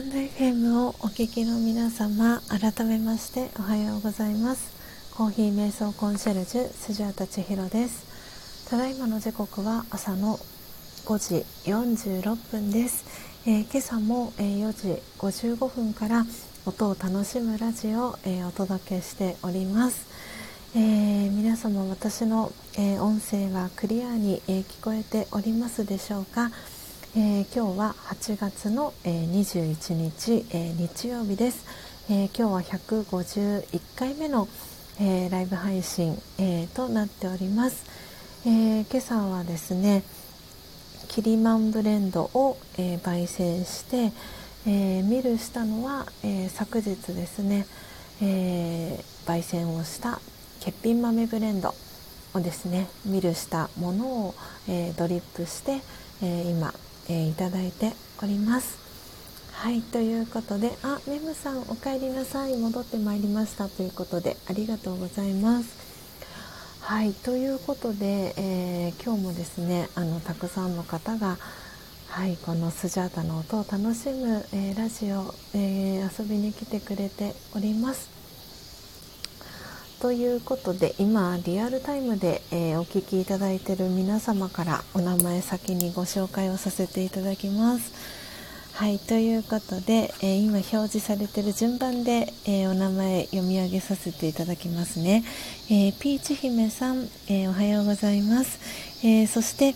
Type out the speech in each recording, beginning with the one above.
タンド FM をお聞きの皆様改めましておはようございます。コーヒー瞑想コンシェルジュスジャータ千尋です。ただいまの時刻は朝の5時46分です、えー、今朝も、えー、4時55分から音を楽しむラジオを、えー、お届けしております、えー、皆様私の、えー、音声はクリアに、え聞こえておりますでしょうか、え今日は8月の、え21日、え日曜日です、え今日は151回目の、えライブ配信、えとなっております、え今朝はですねキリマンブレンドを、え焙煎して、えミルしたのは、え昨日ですね、え焙煎をした欠品豆ブレンドをですねミルしたものを、えー、ドリップして、えー、今、えー、いただいております。はいということであメムさんお帰りなさい。戻ってまいりましたということでありがとうございます。はいということで、え今日もですねあのたくさんの方がはいこのスジャータの音を楽しむ、えラジオ、え遊びに来てくれております。ということで今リアルタイムで、えー、お聞きいただいている皆様からお名前先にご紹介をさせていただきます。はいということで、えー、今表示されている順番で、えー、お名前読み上げさせていただきますね。えピーチ姫さん、えおはようございます。えそして、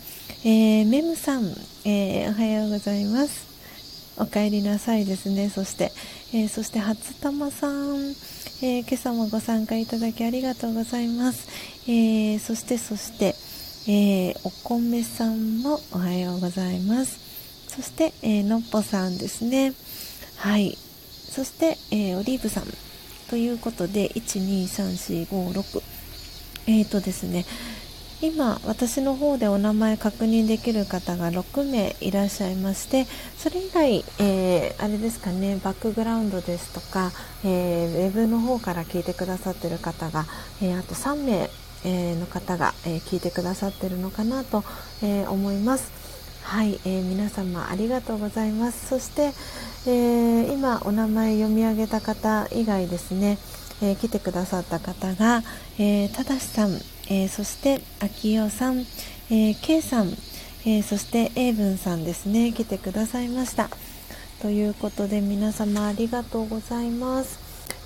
えメムさん、えおはようございます。お帰りなさいですね。そして、えそして初玉さん。えー、今朝もご参加いただきありがとうございます。えー、そしてそして、えー、お米さんもおはようございます。そして、えのっぽさんですね。はい。そして、えオリーブさん。ということで、1、2、3、4、5、6え、ー、とですね、今私の方でお名前確認できる方が6名いらっしゃいましてそれ以外、えー、あれですかねバックグラウンドですとか、えー、ウェブの方から聞いてくださってる方が、えー、あと3名、えの方が、え聞いてくださってるのかなと、え思います。はい、えー、皆様ありがとうございます。そして、えー、今お名前読み上げた方以外ですね、えー、来てくださった方が、えー、ただしさん、えー、そして秋代さん、えー、K さん、えー、そして英文さんですね。来てくださいました。ということで皆様ありがとうございます、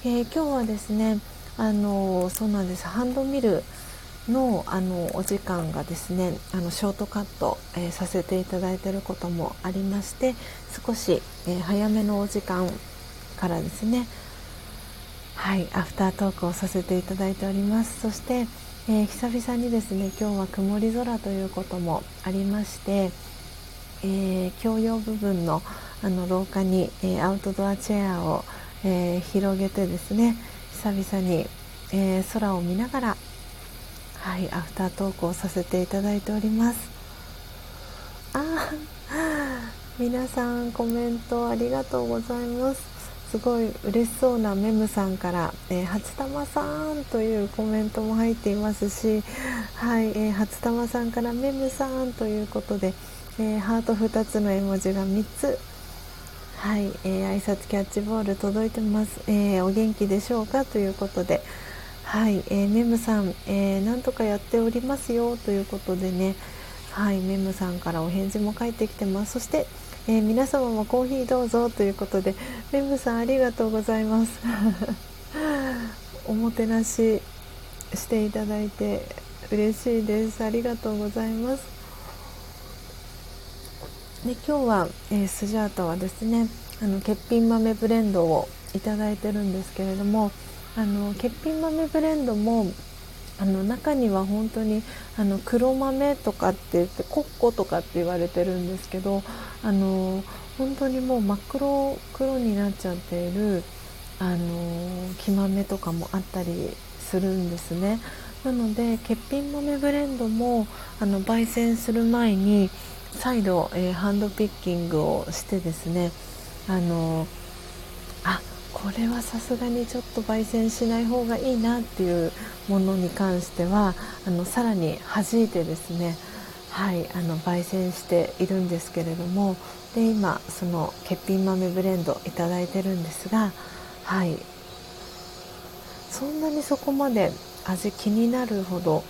え今日はですねあのそうなんです。ハンドミルのあのお時間がですねあのショートカット、えさせていただいていることもありまして少し、え早めのお時間からですねはいアフタートークをさせていただいております。そしてえー、久々にですね今日は曇り空ということもありまして、えー、共用部分のあの廊下に、えー、アウトドアチェアを、え広げてですね久々に、え空を見ながらはいアフタートークをさせていただいております。あ皆さんコメントありがとうございます。すごい嬉しそうなメムさんから「えー、初玉さん」というコメントも入っていますし、はいえー、初玉さんから「メムさん」ということで、えー、ハート2つの絵文字が3つはい、えー、挨拶キャッチボール届いてます、え、お元気でしょうかということではい、え、メムさん、えー、なんとかやっておりますよということでねはいメムさんからお返事も返ってきてます。そしてえー、皆様もコーヒーどうぞということでメムさんありがとうございます。おもてなししていただいて嬉しいです。ありがとうございます。で今日は、えー、スジャータはですねあの欠品豆ブレンドをいただいてるんですけれどもあの欠品豆ブレンドもあの中には本当にあの黒豆とかって言ってコッコとかって言われてるんですけどあの本当にもう真っ黒黒になっちゃっているあの木豆とかもあったりするんですね。なので欠品豆ブレンドもあの焙煎する前に再度、えー、ハンドピッキングをしてですねあのあこれはさすがにちょっと焙煎しない方がいいなっていうものに関してはあのさらに弾いてですねはい、あの焙煎しているんですけれどもで今その欠品豆ブレンドいただいてるんですがはいそんなにそこまで味気になるほど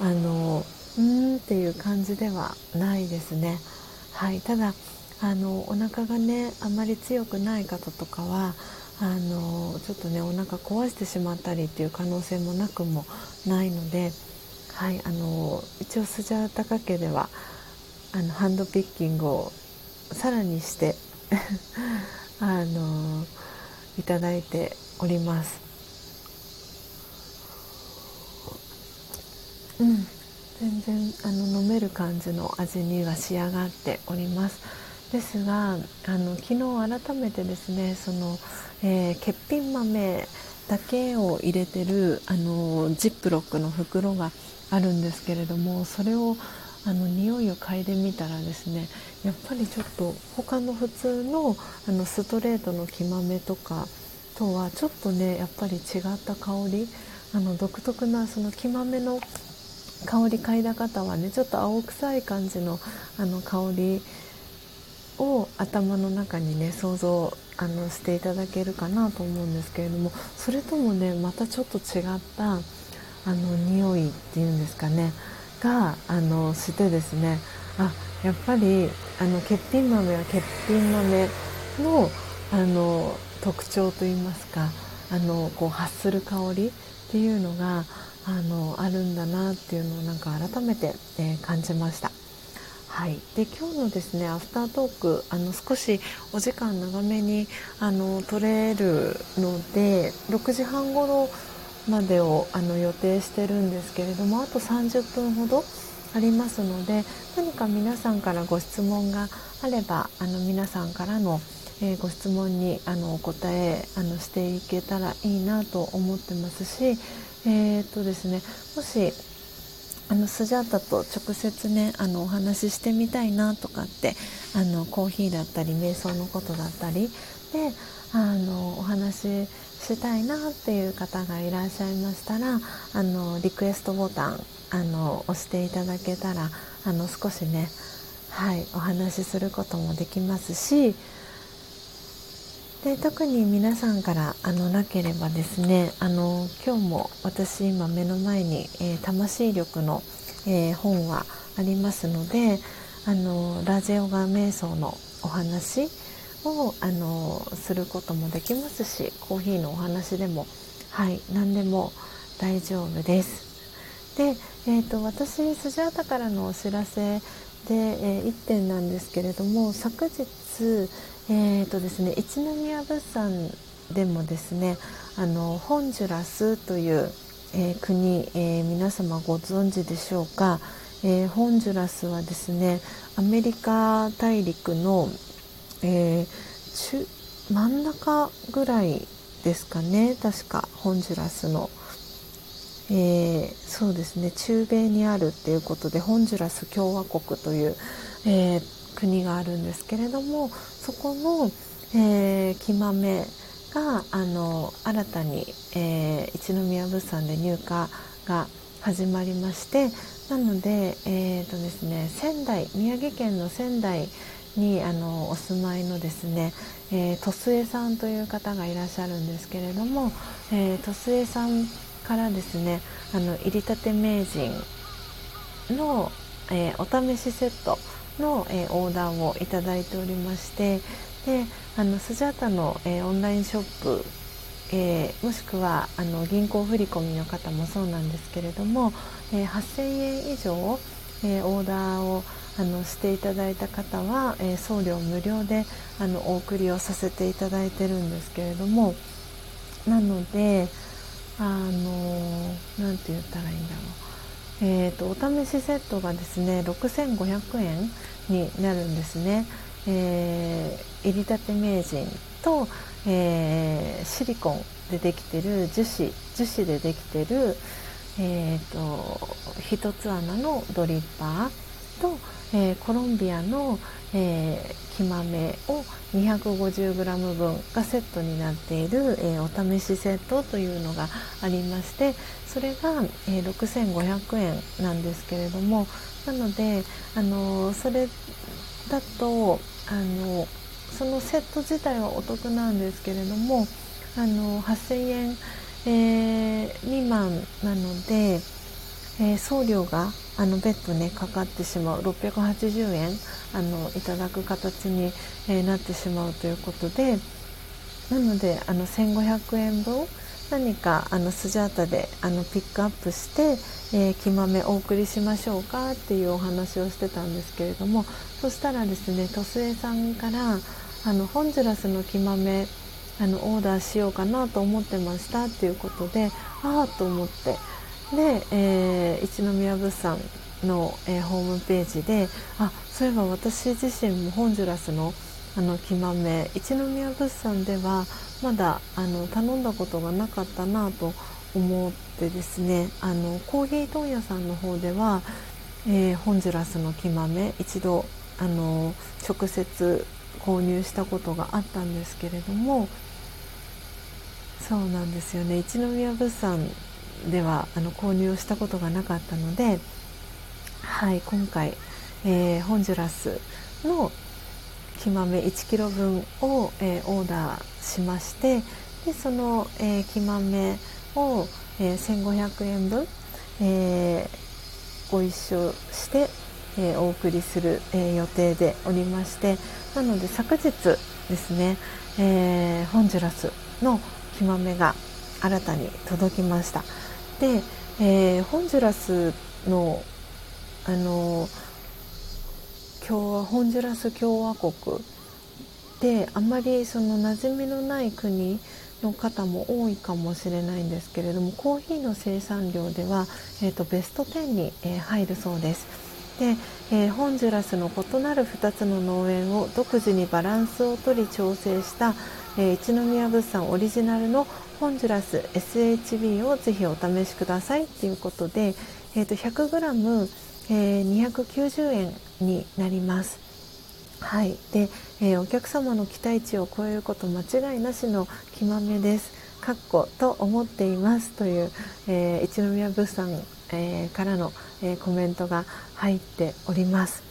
あのうーんっていう感じではないですね。はい、ただあのお腹がねあまり強くない方とかはあのちょっとねお腹壊してしまったりっていう可能性もなくもないので、はい、あの一応スジャータカ家ではあのハンドピッキングをさらにして あのいただいております。うん、全然あの飲める感じの味には仕上がっております。ですがあの昨日改めてですねその、えー、欠品豆だけを入れてるあのジップロックの袋があるんですけれどもそれをあの匂いを嗅いでみたらですねやっぱりちょっと他の普通のあのストレートの木豆とかとはちょっとねやっぱり違った香りあの独特なその木豆の香り嗅いだ方はねちょっと青臭い感じのあの香りを頭の中にね想像あのしていただけるかなと思うんですけれどもそれともねまたちょっと違ったあの匂いっていうんですかねがあのしてですねあやっぱりあの欠品豆は欠品豆のあの特徴といいますかあのこう発する香りっていうのがあのあるんだなっていうのをなんか改めて、えー、感じました。はい、で今日のですねアフタートークあの少しお時間長めにあの取れるので6時半ごろまでをあの予定してるんですけれどもあと30分ほどありますので何か皆さんからご質問があればあの皆さんからの、えー、ご質問にあのお答えあのしていけたらいいなと思ってますしえー、っとですねもしあのスジャータと直接ねあのお話ししてみたいなとかってあのコーヒーだったり瞑想のことだったりであのお話ししたいなっていう方がいらっしゃいましたらあのリクエストボタンあの押していただけたらあの少しねはいお話しすることもできますしで特に皆さんからあのなければですねあの今日も私今目の前に、えー、魂力の、えー、本はありますのであのラジオガ瞑想のお話をあのすることもできますしコーヒーのお話でもはい何でも大丈夫です。で、えーと、私スジャータからのお知らせで、えー、1点なんですけれども昨日えーとですね、一宮物産でもですねあのホンジュラスという、えー、国、えー、皆様ご存知でしょうか、えー、ホンジュラスはですねアメリカ大陸の、え中真ん中ぐらいですかね確かホンジュラスの、えそうですね中米にあるっていうことでホンジュラス共和国という、えー国があるんですけれどもそこの、えー、木豆があの新たに、えー、一宮物産で入荷が始まりましてなので,、えーとですね、仙台宮城県の仙台にあのお住まいのですね、えー、戸江さんという方がいらっしゃるんですけれども、えー、戸江さんからですねあの入りたて名人の、えー、お試しセットの、えー、オーダーをいただいておりましてであのスジャータの、えー、オンラインショップ、えー、もしくはあの銀行振込の方もそうなんですけれども、え8000円以上、えオーダーをあのしていただいた方は、え送料無料であのお送りをさせていただいてるんですけれどもなのであの何て言ったらいいんだろう。えーと、お試しセットがですね6500円になるんですね。えー、入りたて名人と、えー、シリコンでできてる樹脂樹脂でできてる、えーと、一つ穴のドリッパーと、えー、コロンビアの、えー、木豆を 250g 分がセットになっている、えー、お試しセットというのがありましてそれが、えー、6500円なんですけれどもなので、あのそれだと、あのそのセット自体はお得なんですけれども、あの8000円、えー、未満なので、えー、送料があの別途ねかかってしまう。680円あのいただく形に、えー、なってしまうということで。なのであの1500円分何かあのスジャータであのピックアップして、えー、木豆お送りしましょうかっていうお話をしてたんですけれども。そしたらですねトスエさんからあのホンジュラスの木豆あのオーダーしようかなと思ってましたっていうことでああと思ってで、えー、一宮物産の、えー、ホームページであそういえば私自身もホンジュラスのあの木豆一宮物産ではまだあの頼んだことがなかったなと思ってですねあのコーヒー問屋さんの方では、えー、ホンジュラスの木豆一度あの直接購入したことがあったんですけれどもそうなんですよね。一宮物産ではあの購入をしたことがなかったので、はい、今回、えー、ホンジュラスの木豆1キロ分を、えー、オーダーしましてでその、えー、木豆を、えー、1500円分、えー、ご一緒して、えー、お送りする、えー、予定でおりましてなので昨日ですね、えー、ホンジュラスの木豆が新たに届きました。で、えー、ホンジュラスのあの共和ホンジュラス共和国であまりその馴染みのない国の方も多いかもしれないんですけれどもコーヒーの生産量では、えーと、ベスト10に、えー、入るそうです。で、えー、ホンジュラスの異なる2つの農園を独自にバランスをとり調整した、えー、一宮物産オリジナルのホンジュラス SHB をぜひお試しくださいということで、えーと、100g え290円になります。はい、で、えー、お客様の期待値を超えること間違いなしの木豆です。かっこと思っていますという、えー、一宮物産、えー、からの、えコメントが入っております。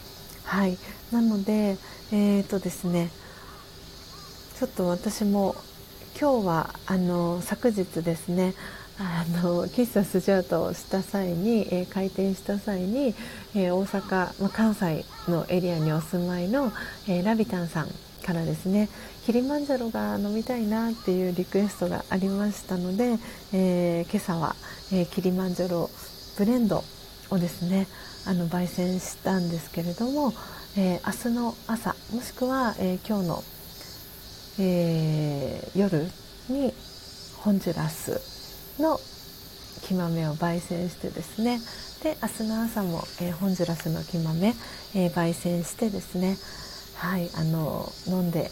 はい、なので、えーとですね、ちょっと私も今日はあの昨日ですねあの喫茶スジャートをした際に、えー、開店した際に、えー、大阪、まあ、関西のエリアにお住まいの、えー、ラビタンさんからですねキリマンジャロが飲みたいなっていうリクエストがありましたので、え今朝は、えキリマンジャロブレンドをですねあの焙煎したんですけれども、え明日の朝もしくは、え今日のえー、夜にホンジュラスの木豆を焙煎してですねで明日の朝も、えー、ホンジュラスの木豆、えー、焙煎してですねはいあの飲んで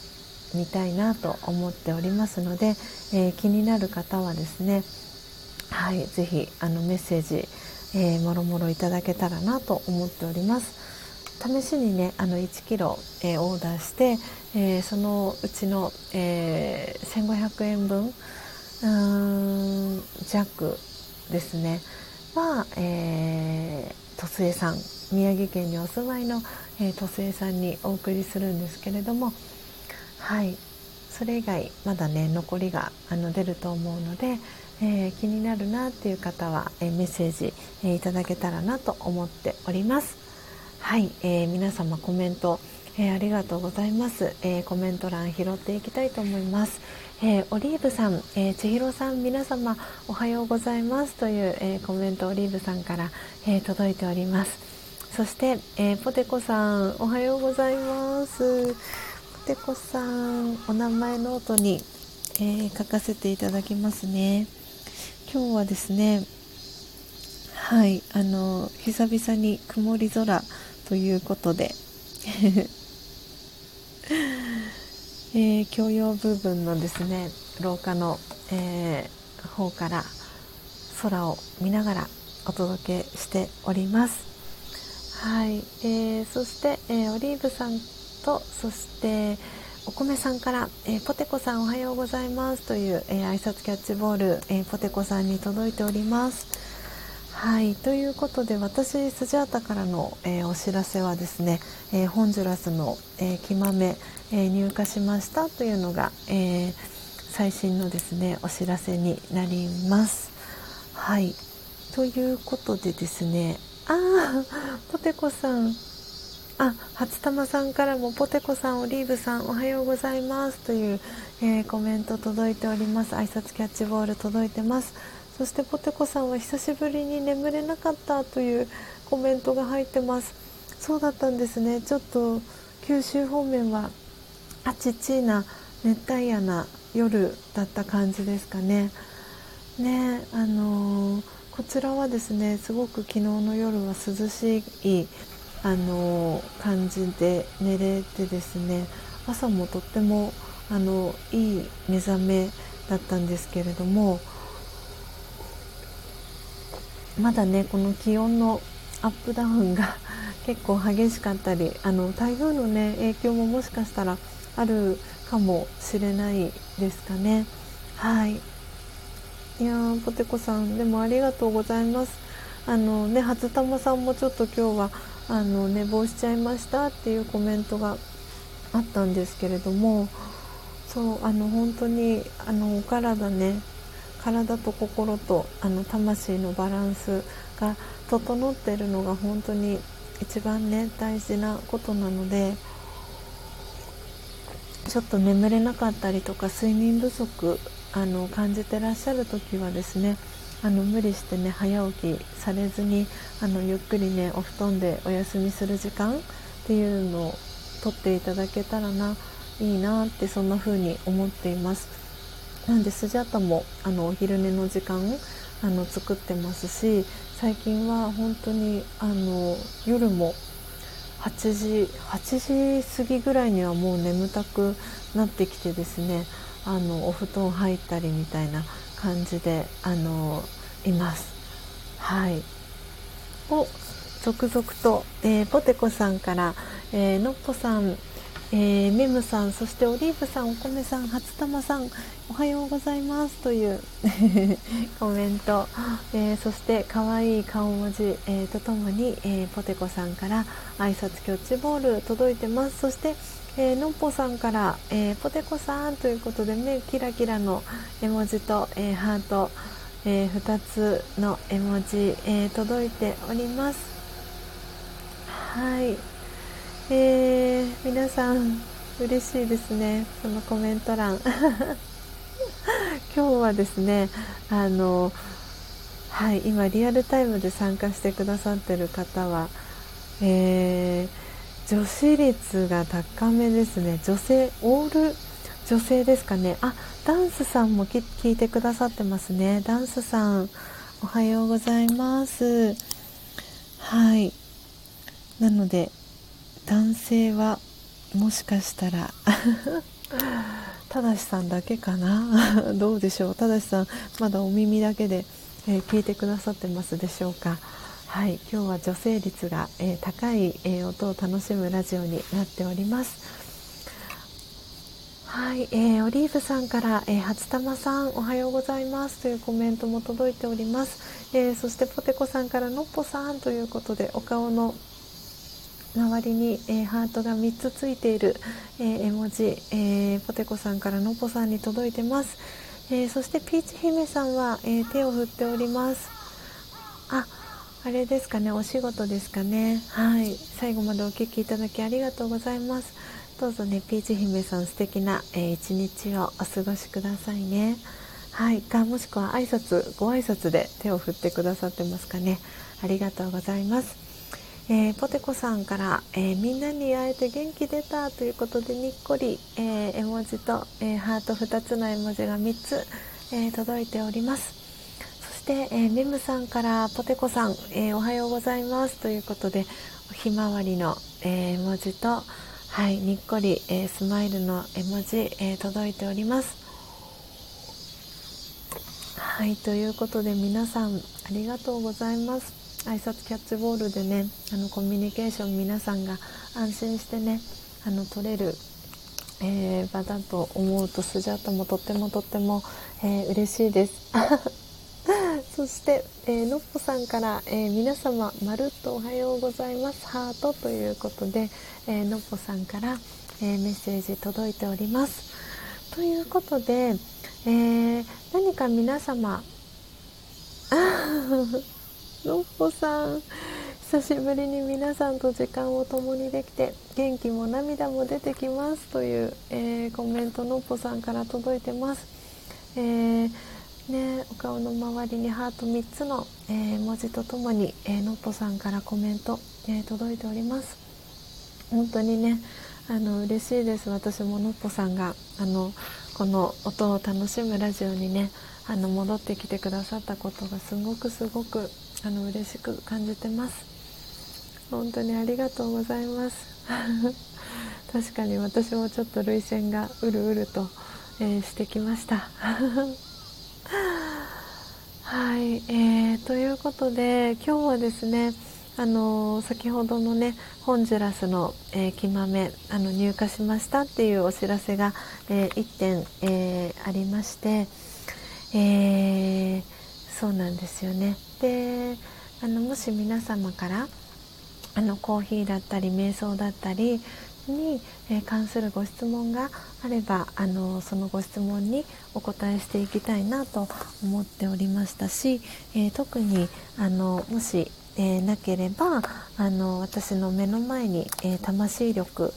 みたいなと思っておりますので、えー、気になる方はですねはいぜひあのメッセージ、え、もろもろいただけたらなと思っております。試しにねあの1キロ、えー、オーダーして、えー、そのうちの、えー、1500円分うん弱ですねは、えー、鳥栖さん宮城県にお住まいの、えー、鳥栖さんにお送りするんですけれどもはいそれ以外まだね残りがあの出ると思うので、えー、気になるなっていう方は、えー、メッセージ、えー、いただけたらなと思っております。はい、えー、皆様コメント、えー、ありがとうございます、えー、コメント欄拾っていきたいと思います、えオリーブさん、え千尋さん皆様おはようございます。という、えコメントオリーブさんから、え届いております。そして、えポテコさんおはようございます。ポテコさんお名前ノートに、え書かせていただきますね。今日はですねはいあの久々に曇り空ということで。えー、共用部分のですね廊下の、えー、方から空を見ながらお届けしております。はい、えー、そして、えー、オリーブさんとそしてお米さんから、えー、ポテコさんおはようございますという、えー、挨拶キャッチボール、えー、ポテコさんに届いております。はいということで私スジャータからの、えお知らせはですね、えホンジュラスの、え木豆、え入荷しましたというのが、え最新のですねお知らせになります。はいということでですねああポテコさん。あ初玉さんからもポテコさんオリーブさんおはようございますという、えー、コメント届いております。挨拶キャッチボール届いてます。そしてポテコさんは久しぶりに眠れなかったというコメントが入ってます。そうだったんですね。ちょっと九州方面はあちちいな熱帯夜な夜だった感じですかね。ねあのー、こちらはですねすごく昨日の夜は涼しいあの感じで寝れてですね朝もとってもあのいい目覚めだったんですけれどもまだねこの気温のアップダウンが 結構激しかったりあの台風のね影響ももしかしたらあるかもしれないですかね。はい。いやポテコさんでもありがとうございます。あのね初玉さんもちょっと今日はあの寝坊しちゃいましたっていうコメントがあったんですけれどもそうあの本当にあのお体ね体と心とあの魂のバランスが整っているのが本当に一番ね大事なことなのでちょっと眠れなかったりとか睡眠不足あの感じてらっしゃる時はですねあの無理してね早起きされずにあのゆっくりねお布団でお休みする時間っていうのをとっていただけたらないいなってそんな風に思っています。なんでスジャタもあのお昼寝の時間あの作ってますし最近は本当にあの夜も8時8時過ぎぐらいにはもう眠たくなってきてですねあのお布団入ったりみたいな感じであのいます。はいを続々と、えー、ポテコさんから、えー、のっぽさん、えー、メムさんそしてオリーブさんお米さん初玉さんおはようございますという コメント、えー、そして可愛いい顔文字、えー、とともに、えー、ポテコさんから挨拶キャッチボール届いてます。そしてえー、のっぽさんから、えー、ポテコさんということで目キラキラの絵文字と、えー、ハート、えー、2つの絵文字、え届いております。はい、えー、皆さん嬉しいですねそのコメント欄。今日はですねあのはい今リアルタイムで参加してくださってる方はえー女子率が高めですね。女性オール女性ですかね。あダンスさんも聞いてくださってますね。ダンスさんおはようございます。はい。なので男性はもしかしたら。ただしさんだけかな。どうでしょう。ただしさんまだお耳だけで、えー、聞いてくださってますでしょうか。はい。今日は女性率が、えー、高い、えー、音を楽しむラジオになっております。はい、えー、オリーブさんから、えー、初玉さんおはようございます。というコメントも届いております、えー、そしてポテコさんからのっぽさんということでお顔の周りに、えー、ハートが3つついている、えー、絵文字、えー、ポテコさんからのぽさんに届いてます、えそしてピーチ姫さんは、え手を振っております。ああれですかねお仕事ですかね。はい。最後までお聴きいただきありがとうございます。どうぞねピーチ姫さん素敵な、えー、一日をお過ごしくださいね。はい。かもしくは挨拶ご挨拶で手を振ってくださってますかね。ありがとうございます。えー、ポテコさんから、えー、みんなに会えて元気出たということでにっこり、えー、絵文字と、えハート2つの絵文字が3つ、え届いておりますそして、えー、メムさんからポテコさん、えー、おはようございますということでひまわりの、えー、絵文字と、はい、にっこり、えスマイルの絵文字、え届いております。はいということで皆さんありがとうございます。挨拶キャッチボールでねあのコミュニケーション皆さんが安心してねあの取れる、えー、場だと思うとスジャータもとってもとっても、えー、嬉しいです。そして、えー、のっぽさんから、えー、皆様まるっとおはようございますハートということで、えー、のっぽさんから、え、メッセージ届いておりますということで、え、何か皆様 のっぽさん久しぶりに皆さんと時間を共にできて元気も涙も出てきますという、えー、コメントのっぽさんから届いてます、えー、ね、お顔の周りにハート3つの、えー、文字とともに、えのっぽさんからコメント、え届いております。本当にねあの嬉しいです。私ものっぽさんがあのこの音を楽しむラジオにねあの戻ってきてくださったことがすごくすごくあの嬉しく感じてます。本当にありがとうございます。確かに私もちょっと涙腺がうるうると、えー、してきました。はい、えー、ということで今日はですねあの先ほどのねホンジュラスの、えー、木豆あの入荷しましたっていうお知らせが、えー、1点、えー、ありまして、えそうなんですよね。であのもし皆様からあのコーヒーだったり瞑想だったりに、え関するご質問があればあのそのご質問にお答えしていきたいなと思っておりましたし、え特にあのもしえー、なければあの私の目の前に、えー、魂力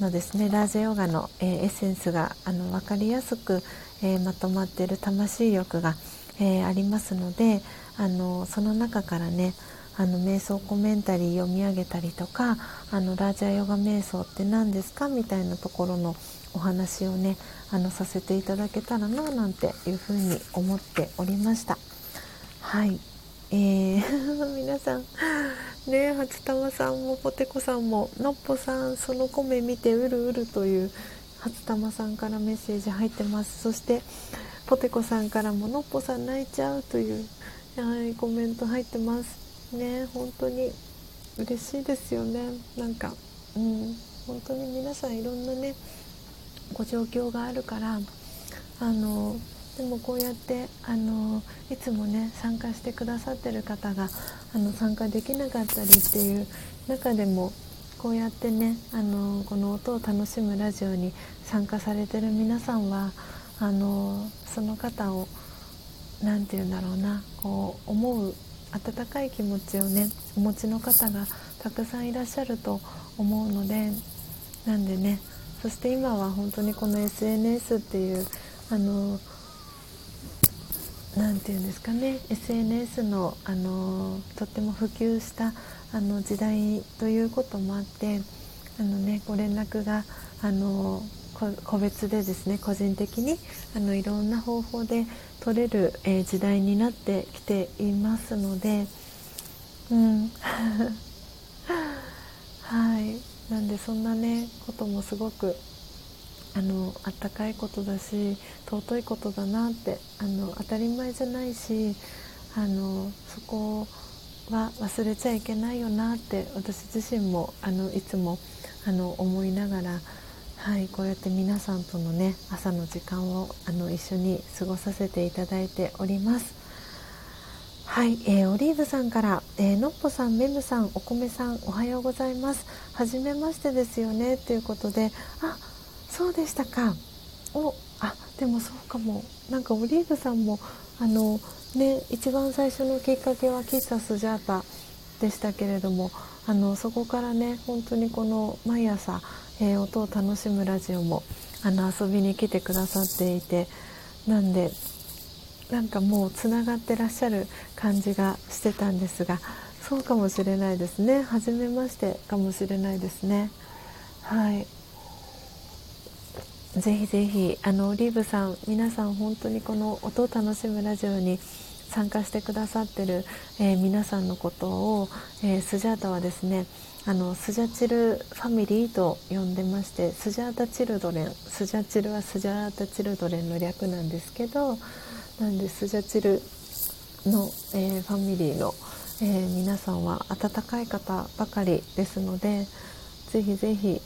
のですねラージェヨガの、え、エッセンスがあの分かりやすく、えまとまってる魂力が、えありますのであのその中からねあの瞑想コメンタリー読み上げたりとかあのラージャヨガ瞑想って何ですかみたいなところのお話をねあのさせていただけたらななんていうふうに思っておりました。はいえー、皆さんね初玉さんもポテコさんものっぽさんその米見てうるうるという初玉さんからメッセージ入ってます。そしてポテコさんからものっぽさん泣いちゃうというはいコメント入ってます。ね本当に嬉しいですよね。なんかうん本当に皆さんいろんなねご状況があるからあのでもこうやってあのいつもね参加してくださってる方があの参加できなかったりっていう中でもこうやってねあのこの音を楽しむラジオに参加されてる皆さんはあのその方を何て言うんだろうなこう思う温かい気持ちをねお持ちの方がたくさんいらっしゃると思うのでなんでねそして今は本当にこの SNS っていうあの何て言うんですかね SNS のあのとっても普及したあの時代ということもあってあの、ね、ご連絡があの個別でですね個人的にあのいろんな方法で取れる、えー、時代になってきていますので、うん。はい。なんでそんなねこともすごくあのあったかいことだし尊いことだなってあの当たり前じゃないしあのそこは忘れちゃいけないよなって私自身もあのいつもあの思いながら、はい、こうやって皆さんとのね朝の時間をあの一緒に過ごさせていただいております。はい、えー、オリーブさんから、えー、のっぽさん、メムさん、お米さん、おはようございます。はじめましてですよねということで、あ、そうでしたかおあでもそうかもなんかオリーブさんもあのね一番最初のきっかけは喫茶スジャータでしたけれどもあのそこからね本当にこの毎朝、えー、音を楽しむラジオもあの遊びに来てくださっていてなんでなんかもうつながってらっしゃる感じがしてたんですがそうかもしれないですね。初めましてかもしれないですね。はい。ぜひぜひあのリーブさん皆さん本当にこの音を楽しむラジオに参加してくださってる、えー、皆さんのことを、えー、スジャータはですねあのスジャチルファミリーと呼んでましてスジャータチルドレンスジャチルはスジャータチルドレンの略なんですけどなんでスジャチルの、えー、ファミリーの、えー、皆さんは温かい方ばかりですのでぜひぜひ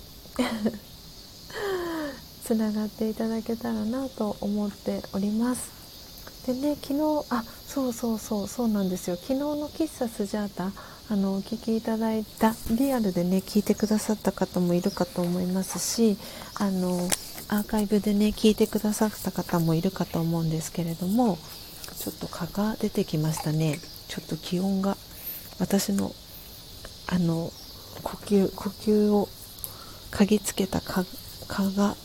つながっていただけたらなと思っております。でね昨日あそうそうそうそうなんですよ。昨日の喫茶スジャータあのお聞きいただいたリアルでね聞いてくださった方もいるかと思いますしあのアーカイブでね聞いてくださった方もいるかと思うんですけれどもちょっと蚊が出てきましたね。ちょっと気温が私のあの呼吸呼吸を嗅ぎつけた蚊が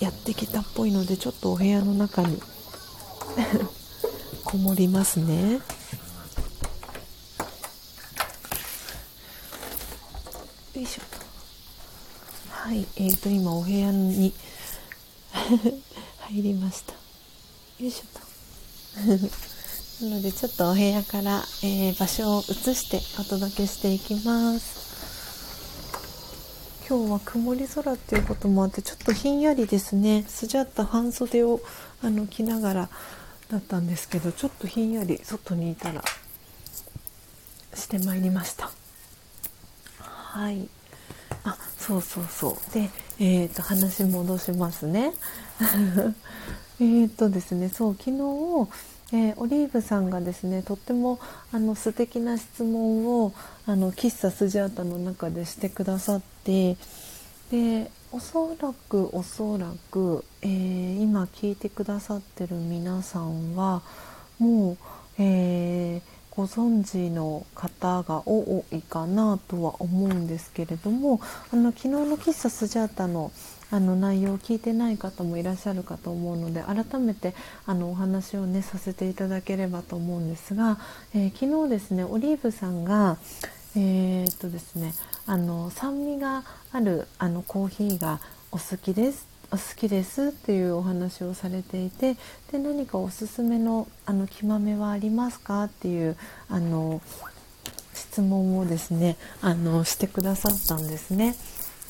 やってきたっぽいのでちょっとお部屋の中に こもりますね。よいしょと。はい、えーと今お部屋に 入りました。よいしょと。なのでちょっとお部屋から、えー、場所を移してお届けしていきます。今日は曇り空っていうこともあってちょっとひんやりですね。スジャッタ半袖をあの着ながらだったんですけどちょっとひんやり外にいたらしてまいりました。はい。あそうそうそう。でえっ、ー、と話戻しますね。えっとですねそう昨日えー、オリーブさんがですねとってもあの素敵な質問をあの喫茶スジャータの中でしてくださってでおそらくおそらく、えー、今聞いてくださってる皆さんはもう、えー、ご存知の方が多いかなとは思うんですけれどもあの昨日の喫茶スジャータのあの内容を聞いてない方もいらっしゃるかと思うので改めてあのお話をねさせていただければと思うんですが、えー、昨日ですねオリーブさんがえー、っとですねあの酸味があるあのコーヒーがお好きですお好きですっていうお話をされていてで何かおすすめのあの木豆はありますか？っていうあの質問をですねあのしてくださったんですね。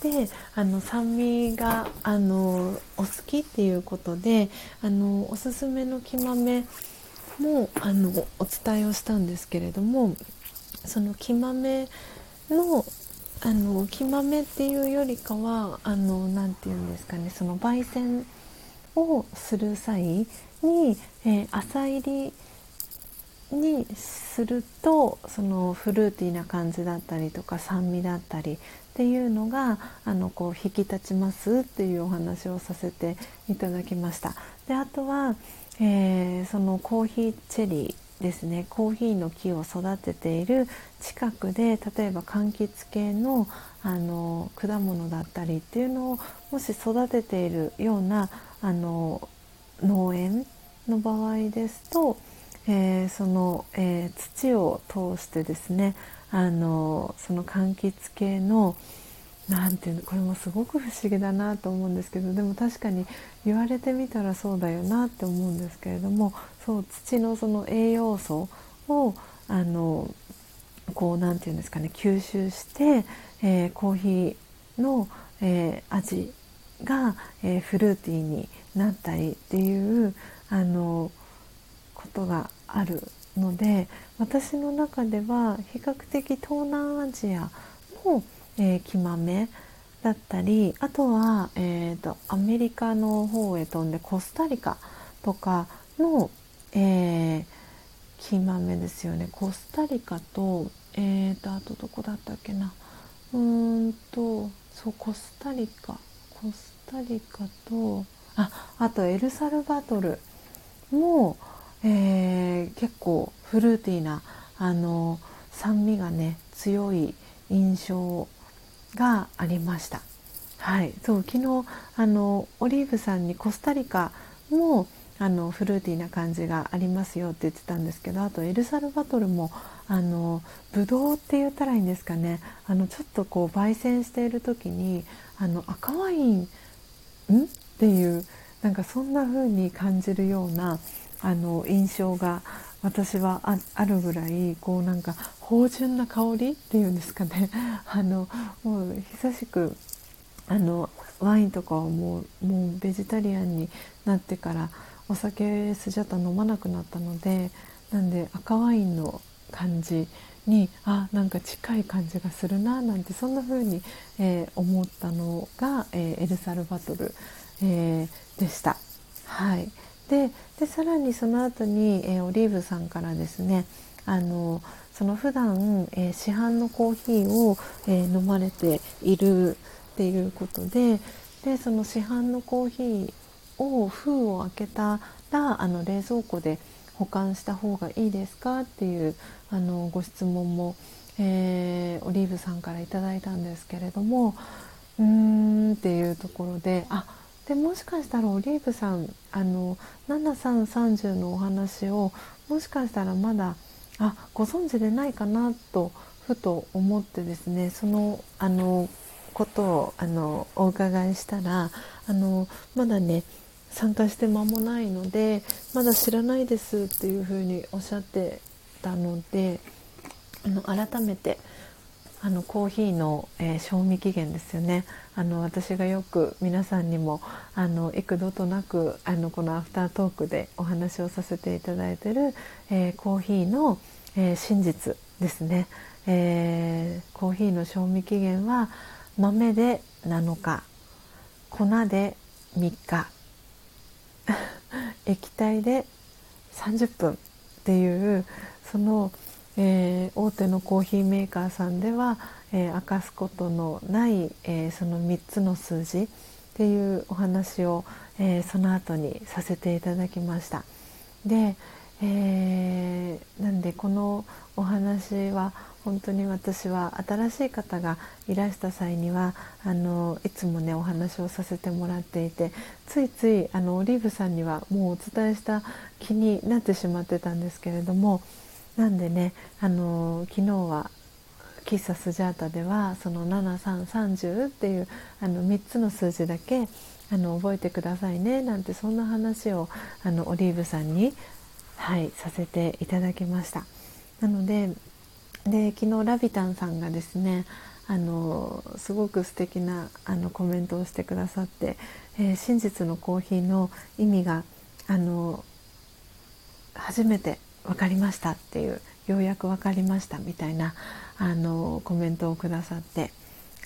であの酸味があのお好きっていうことであのおすすめの木豆もあのお伝えをしたんですけれどもその木豆のあの木豆っていうよりかはあのなて言うんですかねその焙煎をする際に、えー、朝入りにするとそのフルーティーな感じだったりとか酸味だったりっていうのがあのこう引き立ちますっていうお話をさせていただきました。であとは、えー、そのコーヒーチェリーですねコーヒーの木を育てている近くで例えば柑橘系のあの果物だったりっていうのをもし育てているようなあの農園の場合ですとえー、その、えー、土を通してですねあのその柑橘系のなんていうのこれもすごく不思議だなと思うんですけどでも確かに言われてみたらそうだよなって思うんですけれどもそう土のその栄養素をあのこうなんていうんですかね吸収して、えー、コーヒーの、えー、味が、えー、フルーティーになったりっていうあのことがあるので私の中では比較的東南アジアの、えー、木豆だったりあとは、えーと、アメリカの方へ飛んでコスタリカとかの、えー、木豆ですよね。コスタリカと,、えーと、あとどこだったっけな。うんとそうコスタリカ。コスタリカとああとエルサルバドルも、えー、結構フルーティーなあの酸味がね強い印象がありました。はい、そう昨日あのオリーブさんにコスタリカもあのフルーティーな感じがありますよって言ってたんですけどあとエルサルバトルもあのブドウって言ったらいいんですかね。あのちょっとこう焙煎している時にあの赤ワインん？っていうなんかそんな風に感じるようなあの印象が私はあるぐらいこうなんか芳醇な香りっていうんですかね あのもう久しくあのワインとかはもうもうベジタリアンになってからお酒スジャタ飲まなくなったのでなんで赤ワインの感じにあなんか近い感じがするななんてそんな風に、えー、思ったのが、えー、エルサルバトル、えー、でした。はい、ででさらにその後に、えオリーブさんからですねあのその普段、えー、市販のコーヒーを、え飲まれているっていうことででその市販のコーヒーを封を開けたらあの冷蔵庫で保管した方がいいですかっていうあのご質問も、えー、オリーブさんから頂いたんですけれどもうーんっていうところであでもしかしたらオリーブさんあの7330のお話をもしかしたらまだあご存知でないかなとふと思ってですねそのあのことをあのお伺いしたらあのまだね参加して間もないのでまだ知らないですっていうふうにおっしゃってたのであの改めてあのコーヒーの、えー、賞味期限ですよね。あの私がよく皆さんにもあの幾度となくあのこのアフタートークでお話をさせていただいてる、えー、コーヒーの、えー、真実ですね、えコーヒーの賞味期限は豆で7日粉で3日 液体で30分っていうその、えー、大手のコーヒーメーカーさんでは、えー、明かすことのない、えー、その3つの数字っていうお話を、えその後にさせていただきました。で、えなんでこのお話は本当に私は新しい方がいらした際にはあのいつもねお話をさせてもらっていてついついあのオリーブさんにはもうお伝えした気になってしまってたんですけれどもなんでねあの昨日は喫茶スジャータではその7330っていうあの3つの数字だけあの覚えてくださいねなんてそんな話をあのオリーブさんに、はい、させていただきました。なのでで昨日ラビタンさんがですねあのすごく素敵なあなコメントをしてくださって、えー、真実のコーヒーの意味があの初めて分かりましたっていうようやく分かりましたみたいなあのコメントをくださって。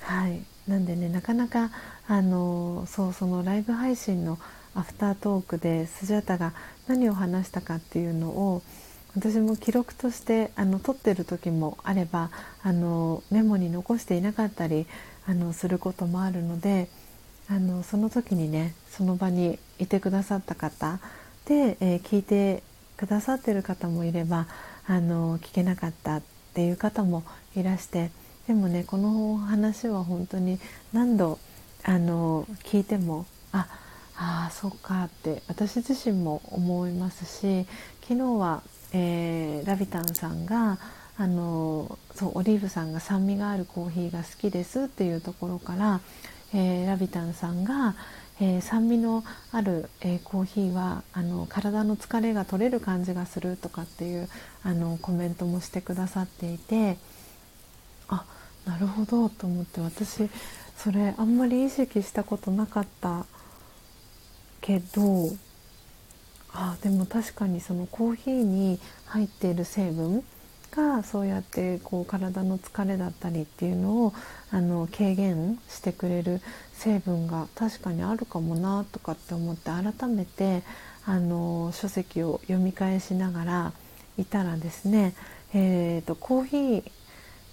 はい。なんでねなかなかあのそうそのライブ配信のアフタートークでスジャタが何を話したかっていうのを私も記録としてあの撮ってる時もあればあのメモに残していなかったりあのすることもあるのであのその時にねその場にいてくださった方で、えー、聞いてくださってる方もいればあの聞けなかったっていう方もいらしてでもねこの話は本当に何度あの聞いてもああそうかって私自身も思いますし昨日はえー、ラビタンさんがあのそうオリーブさんが酸味があるコーヒーが好きですっていうところから、えー、ラビタンさんが、えー、酸味のある、えコーヒーはあの体の疲れが取れる感じがするとかっていうあのコメントもしてくださっていてあなるほどと思って私それあんまり意識したことなかったけどあでも確かにそのコーヒーに入っている成分がそうやってこう体の疲れだったりっていうのをあの軽減してくれる成分が確かにあるかもなとかって思って改めてあの書籍を読み返しながらいたらですね、えーと、コーヒー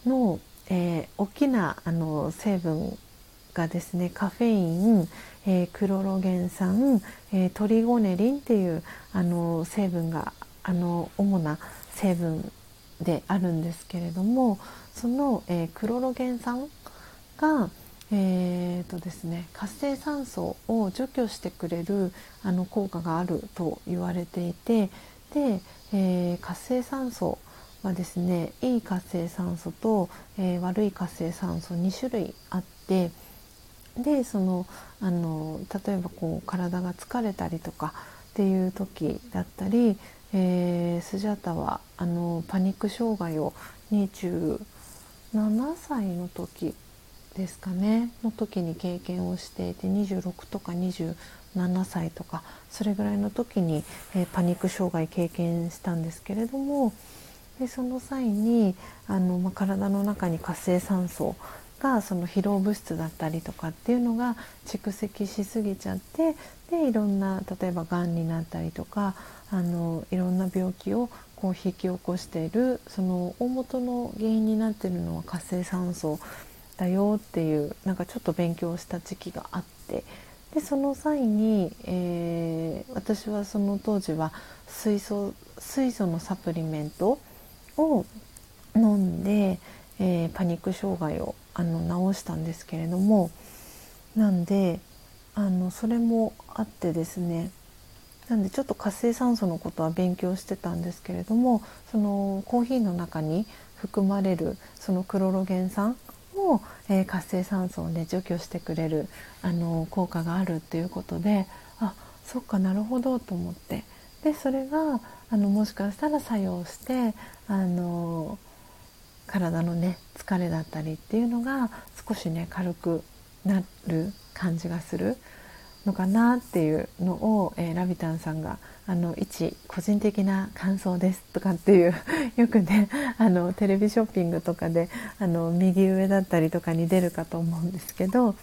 の、えー、大きなあの成分がですねカフェイン、えー、クロロゲン酸、えー、トリゴネリンっていうあの成分があの主な成分であるんですけれどもその、えー、クロロゲン酸が、えーとですね、活性酸素を除去してくれるあの効果があると言われていてで、えー、活性酸素はですねいい活性酸素と、えー、悪い活性酸素2種類あってでそのあの例えばこう体が疲れたりとかっていう時だったり、えー、スジャタはあのパニック障害を27歳の時ですかね。の時に経験をしていて26とか27歳とかそれぐらいの時に、えー、パニック障害経験したんですけれどもでその際にあの、ま、体の中に活性酸素がその疲労物質だったりとかっていうのが蓄積しすぎちゃってでいろんな例えばがんになったりとかあのいろんな病気をこう引き起こしているその大元の原因になっているのは活性酸素だよっていうなんかちょっと勉強した時期があってでその際に、えー、私はその当時は水素水素のサプリメントを飲んで、えー、パニック障害をあの治したんですけれどもなんであのそれもあってですねなんでちょっと活性酸素のことは勉強してたんですけれどもそのコーヒーの中に含まれるそのクロロゲン酸も、えー、活性酸素をね除去してくれるあの効果があるっていうことであそっかなるほどと思って。でそれがあのもしかしたら作用してあの体のね疲れだったりっていうのが少しね軽くなる感じがするのかなっていうのを、えー、ラビタンさんがあの一個人的な感想ですとかっていう よくねあのテレビショッピングとかであの右上だったりとかに出るかと思うんですけど、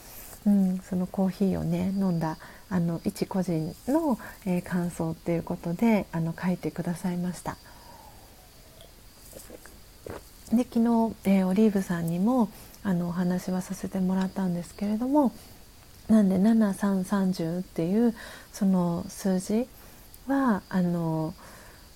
うん、そのコーヒーをね飲んだあの一個人の、えー、感想っていうことであの書いてくださいました。で昨日、えー、オリーブさんにもあのお話はさせてもらったんですけれどもなんで7330っていうその数字はあの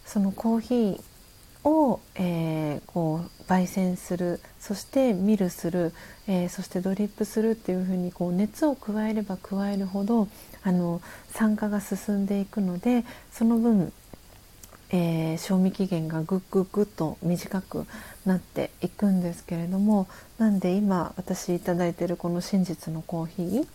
そのコーヒーを、えー、こう焙煎するそしてミルする、えー、そしてドリップするっていうふうにこう熱を加えれば加えるほどあの酸化が進んでいくのでその分、えー、賞味期限がぐっぐっぐっと短くなっていくんですけれどもなんで今私頂いてるこの真実のコーヒー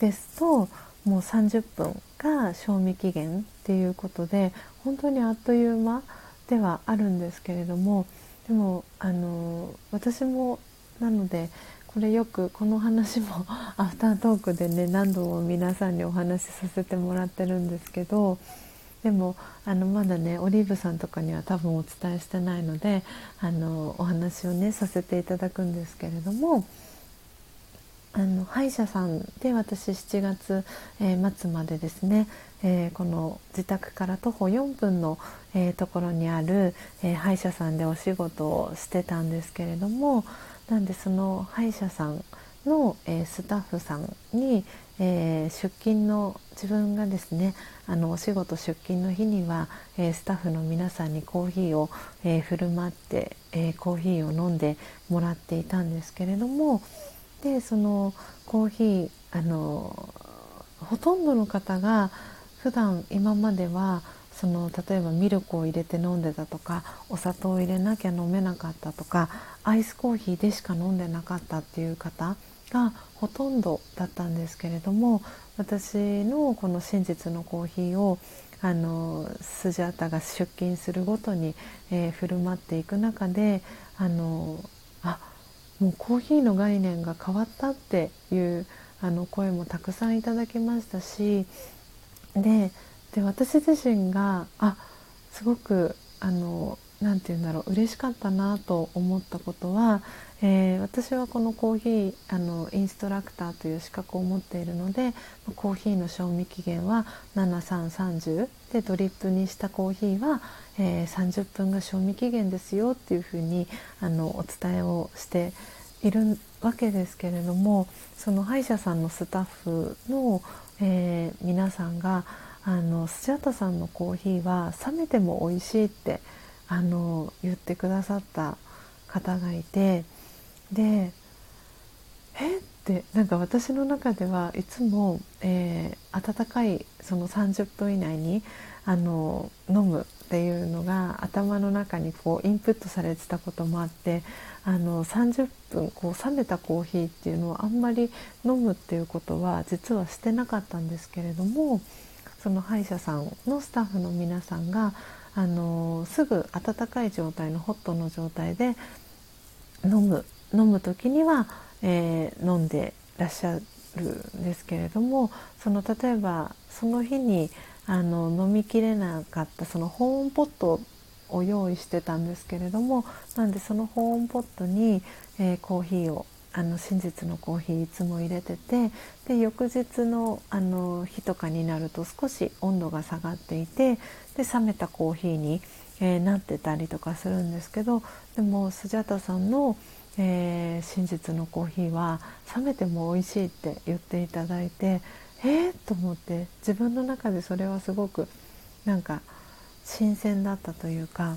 ですともう30分が賞味期限っていうことで本当にあっという間ではあるんですけれどもでもあの私もなのでこれよくこの話も アフタートークでね何度も皆さんにお話しさせてもらってるんですけどでもあのまだねオリーブさんとかには多分お伝えしてないのであのお話をねさせていただくんですけれどもあの歯医者さんで私7月、えー、末までですね、えー、この自宅から徒歩4分の、えー、ところにある、え歯医者さんでお仕事をしてたんですけれどもなんでその歯医者さんの、えスタッフさんに、え出勤の自分がですねあのお仕事出勤の日には、えスタッフの皆さんにコーヒーを、え振る舞って、えコーヒーを飲んでもらっていたんですけれどもでそのコーヒーあのほとんどの方が普段今まではその例えばミルクを入れて飲んでたとかお砂糖を入れなきゃ飲めなかったとかアイスコーヒーでしか飲んでなかったっていう方がほとんどだったんですけれども私のこの真実のコーヒーをあのスジャータが出勤するごとに、えー、振る舞っていく中であのあもうコーヒーの概念が変わったっていうあの声もたくさんいただきましたしでで私自身があすごくあの何て言うんだろう嬉しかったなと思ったことは、えー、私はこのコーヒーあのインストラクターという資格を持っているのでコーヒーの賞味期限は7330でドリップにしたコーヒーは、えー、30分が賞味期限ですよっていうふうにあのお伝えをしているわけですけれどもその歯医者さんのスタッフの、えー、皆さんがあのスジャタさんのコーヒーは冷めても美味しいってあの言ってくださった方がいてでえってなんか私の中ではいつも、えー、温かいその30分以内にあの飲むっていうのが頭の中にこうインプットされてたこともあってあの30分こう冷めたコーヒーっていうのをあんまり飲むっていうことは実はしてなかったんですけれどもその歯医者さんのスタッフの皆さんがあのすぐ温かい状態のホットの状態で飲む飲む時には、えー、飲んでらっしゃるんですけれどもその例えばその日にあの飲みきれなかったその保温ポットを用意してたんですけれどもなんでその保温ポットに、えー、コーヒーをあの真実のコーヒーいつも入れててで翌日のあの日とかになると少し温度が下がっていてで冷めたコーヒーに、えー、なってたりとかするんですけどでもスジャタさんの、えー、真実のコーヒーは冷めても美味しいって言っていただいてえー、と思って自分の中でそれはすごくなんか新鮮だったというか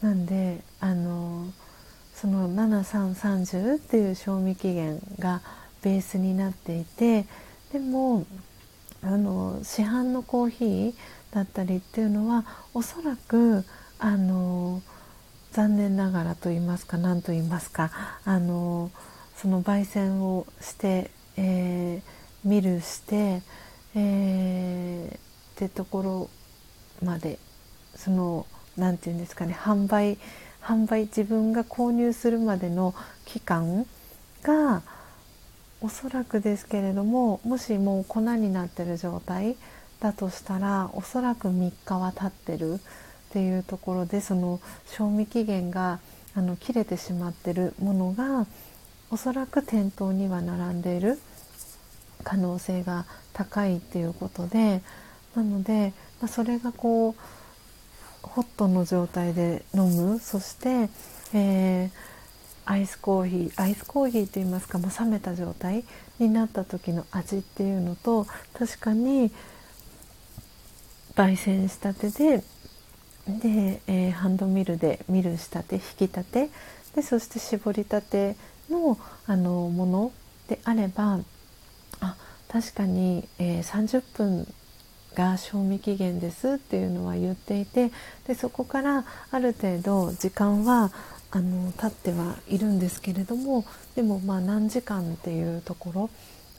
なんであのその7330っていう賞味期限がベースになっていてでもあの市販のコーヒーだったりっていうのはおそらくあの残念ながらと言いますか何と言いますかあのその焙煎をして、えー、ミルして、えー、ってところまでその何て言うんですかね販売販売自分が購入するまでの期間がおそらくですけれどももしもう粉になってる状態だとしたらおそらく3日は経ってるっていうところでその賞味期限があの切れてしまってるものがおそらく店頭には並んでいる可能性が高いっていうことでなので、まあ、それがこうホットの状態で飲む。そして、えー、アイスコーヒー。アイスコーヒーといいますかもう冷めた状態になった時の味っていうのと確かに焙煎したてでで、えー、ハンドミルでミルしたて引き立て。でそして絞りたてのあのものであれば確かに、えー、30分が賞味期限ですっていうのは言っていてでそこからある程度時間はあの経ってはいるんですけれどもでもまあ何時間っていうところ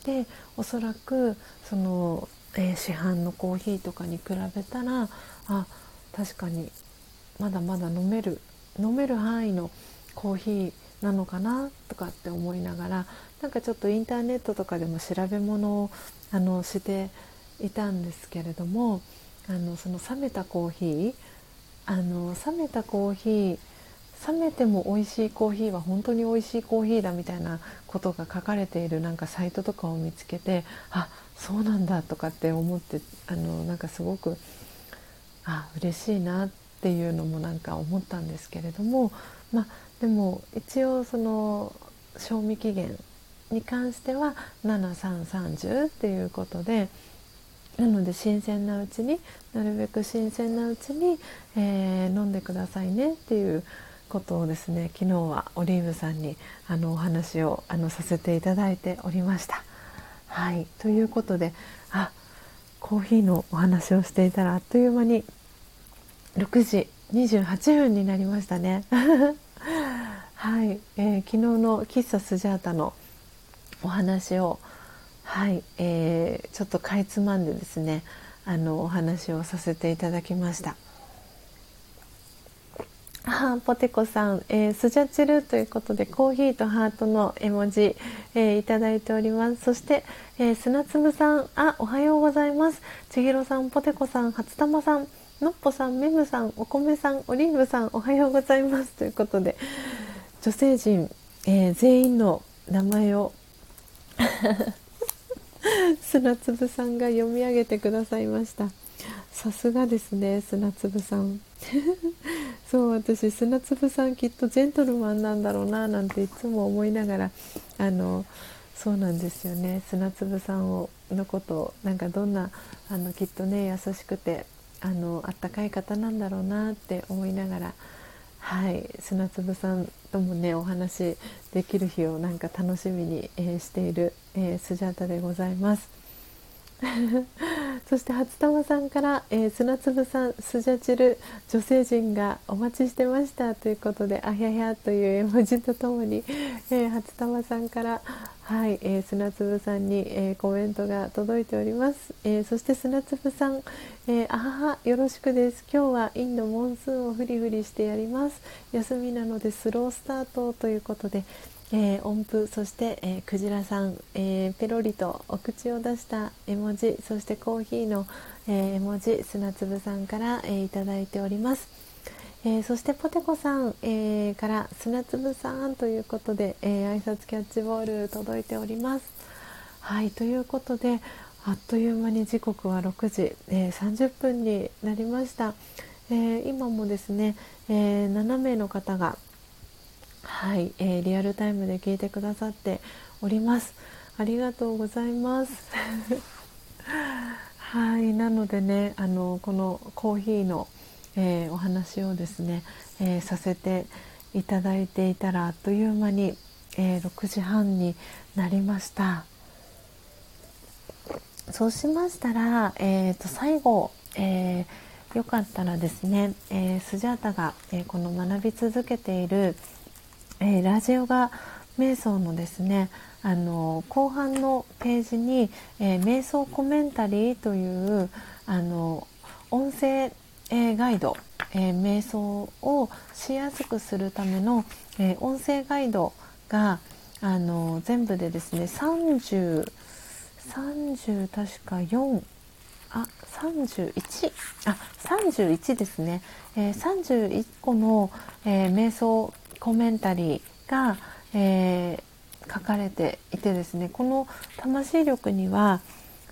でおそらくその、えー、市販のコーヒーとかに比べたらあ確かにまだまだ飲める飲める範囲のコーヒーなのかなとかって思いながらなんかちょっとインターネットとかでも調べ物をあのしていたんですけれどもあのその冷めたコーヒーあの冷めたコーヒー冷めても美味しいコーヒーは本当に美味しいコーヒーだみたいなことが書かれているなんかサイトとかを見つけてあそうなんだとかって思ってあのなんかすごくあ嬉しいなっていうのもなんか思ったんですけれどもまあでも一応その賞味期限に関しては7330っていうことでなので新鮮なうちになるべく新鮮なうちに、えー、飲んでくださいねっていうことをですね昨日はオリーブさんにあのお話をあのさせていただいておりました。はいということであコーヒーのお話をしていたらあっという間に6時28分になりましたね。はい、えー、昨日の喫茶スジャータのお話をはい、えー、ちょっとかいつまんでですねあのお話をさせていただきました。あポテコさん、えー、スジャチルということでコーヒーとハートの絵文字、えー、いただいております。そして、えー、砂粒さんあおはようございます。千尋さんポテコさん初玉さん。のっぽさんメムさんお米さんオリーブさんおはようございます。ということで女性陣、えー、全員の名前を 砂粒さんが読み上げてくださいました。さすがですね砂粒さん。そう私砂粒さんきっとジェントルマンなんだろうななんていつも思いながらあのそうなんですよね。砂粒さんをのことをなんかどんなあのきっとね優しくてあのあったかい方なんだろうなって思いながらはい砂粒さんともねお話できる日をなんか楽しみに、えー、している、えー、スジャータでございます。そして初玉さんから、えー、砂粒さんスジャチル女性陣がお待ちしてました。ということであひゃひゃという絵文字とともに、えー、初玉さんからはい、えー、砂粒さんに、えー、コメントが届いております、えー、そして砂粒さん、えあははよろしくです。今日はインドモンスーンをフリフリしてやります。休みなのでスロースタートということで、え音符そして、えクジラさん、えペロリとお口を出した絵文字そしてコーヒーの、え絵文字砂粒さんから、えいただいておりますえー、そしてポテコさん、えー、から砂粒さんということで、えー、挨拶キャッチボール届いております。はいということであっという間に時刻は6時、えー、30分になりました、えー、今もですね、えー、7名の方がはい、えー、リアルタイムで聞いてくださっております。ありがとうございます。はいなのでねあのこのコーヒーの、えー、お話をですね、えー、させていただいていたらあっという間に、えー、6時半になりました。そうしましたら、えー、と最後、えー、よかったらですね、えー、スジャータが、えー、この学び続けている、えー、ラジオガ瞑想のですねあの後半のページに、えー、瞑想コメンタリーというあの音声、えー、ガイド、えー、瞑想をしやすくするための、え音声ガイドがあの全部でですね30 30確か4あ31あ31ですね、えー、31個の、えー、瞑想コメンタリーが、えー、書かれていてですねこの魂力には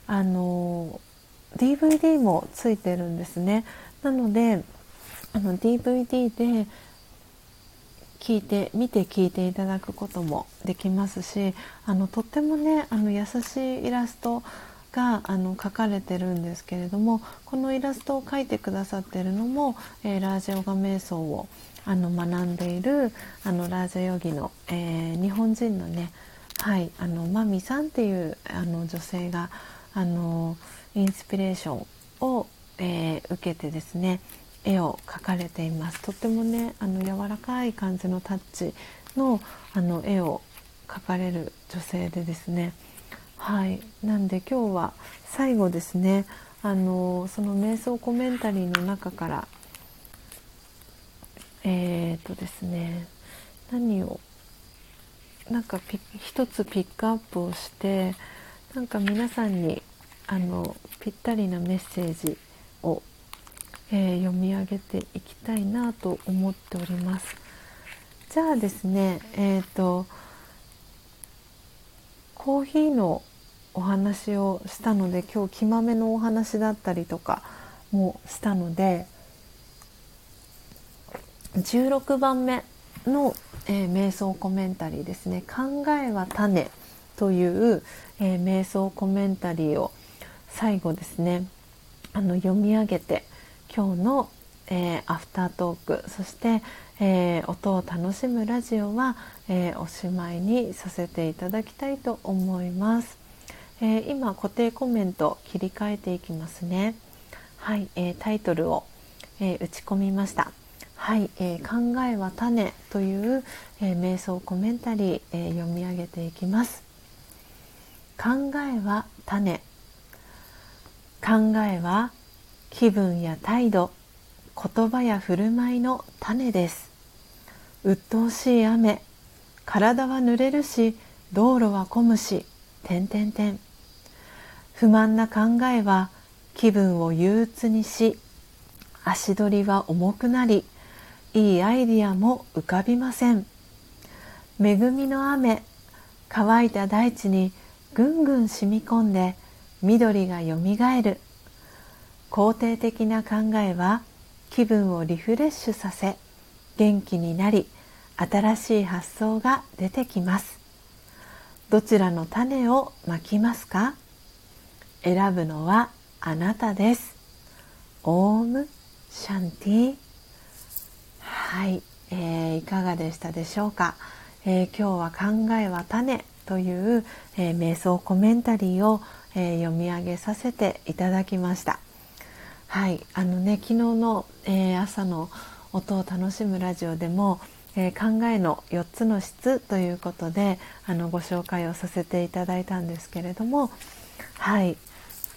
あの DVD もついてるんですね。なのであの DVD で聞いて見て聞いていただくこともできますしあのとってもねあの優しいイラストがあの描かれてるんですけれどもこのイラストを描いてくださってるのも、えー、ラージオガ瞑想をあの学んでいるあのラージャヨギの、えー、日本人のねはいあのマミさんっていうあの女性があのインスピレーションを、えー、受けてですね絵を描かれています。とってもねあの柔らかい感じのタッチのあの絵を描かれる女性でですねはいなんで今日は最後ですねあのその瞑想コメンタリーの中からえっ、とですね何をなんか一つピックアップをしてなんか皆さんにあのぴったりなメッセージをえー、読み上げていきたいなと思っております。じゃあですね、えっ、とコーヒーのお話をしたので今日木豆のお話だったりとかもしたので16番目の、えー、瞑想コメンタリーですね「考えは種」という、えー、瞑想コメンタリーを最後ですねあの読み上げて今日の、えー、アフタートークそして、えー、音を楽しむラジオは、えー、おしまいにさせていただきたいと思います、え今固定コメント切り替えていきますね。はい、えータイトルを、え打ち込みました。はい、えー、考えは種という、えー、瞑想コメンタリー、えー、読み上げていきます。考えは種。考えは気分や態度言葉や振る舞いの種です。鬱陶しい雨。体は濡れるし道路は混むし点々点。不満な考えは気分を憂鬱にし足取りは重くなりいいアイディアも浮かびません。恵みの雨乾いた大地にぐんぐん染み込んで緑がよみがえる。肯定的な考えは気分をリフレッシュさせ元気になり新しい発想が出てきます。どちらの種をまきますか？選ぶのはあなたです。オームシャンティ。はい、えー、いかがでしたでしょうか、えー、今日は考えは種という、えー、瞑想コメンタリーを、え読み上げさせていただきました。はいあのね昨日の、えー、朝の音を楽しむラジオでも、えー、考えの4つの質ということであのご紹介をさせていただいたんですけれどもはい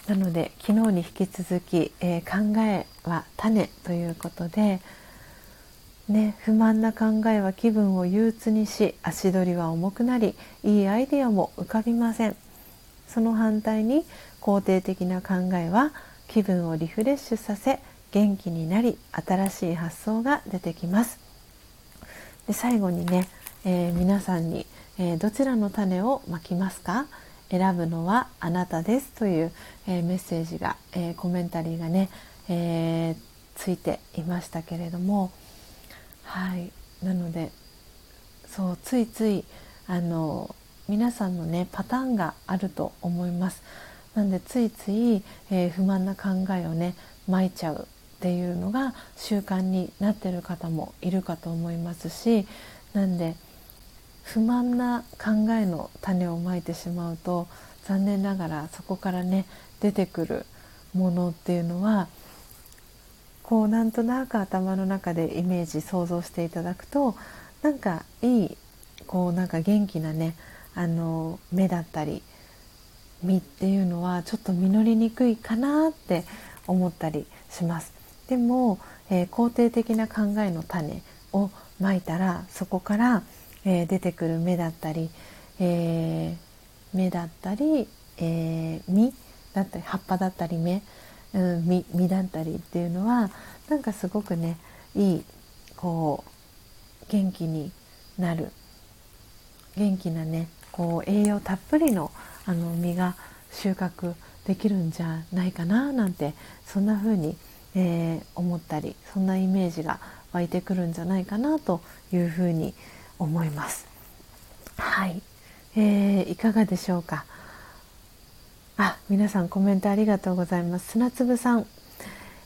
なので昨日に引き続き、えー、考えは種ということで、ね、不満な考えは気分を憂鬱にし足取りは重くなりいいアイデアも浮かびません。その反対に肯定的な考えは気分をリフレッシュさせ元気になり新しい発想が出てきます。で最後にね、えー、皆さんに、えー、どちらの種をまきますか？選ぶのはあなたです。という、えー、メッセージが、えコメンタリーがね、えついていましたけれどもはいなのでそうついついあの皆さんのねパターンがあると思います。なんでついつい、えー、不満な考えをねまいちゃうっていうのが習慣になってる方もいるかと思いますしなんで不満な考えの種をまいてしまうと残念ながらそこからね出てくるものっていうのはこうなんとなく頭の中でイメージ想像していただくとなんかいいこうなんか元気なねあの目だったり実っていうのはちょっと実りにくいかなって思ったりします。でも、えー、肯定的な考えの種をまいたらそこから、えー、出てくる芽だったり、えー、芽だったり、え実だったり葉っぱだったり芽、うん、実だったりっていうのはなんかすごくねいいこう元気になる元気なねこう栄養たっぷりのあの実が収穫できるんじゃないかななんてそんな風に、えー、思ったりそんなイメージが湧いてくるんじゃないかなというふうに思います。はい、えー、いかがでしょうか？あ、皆さんコメントありがとうございます。砂粒さん、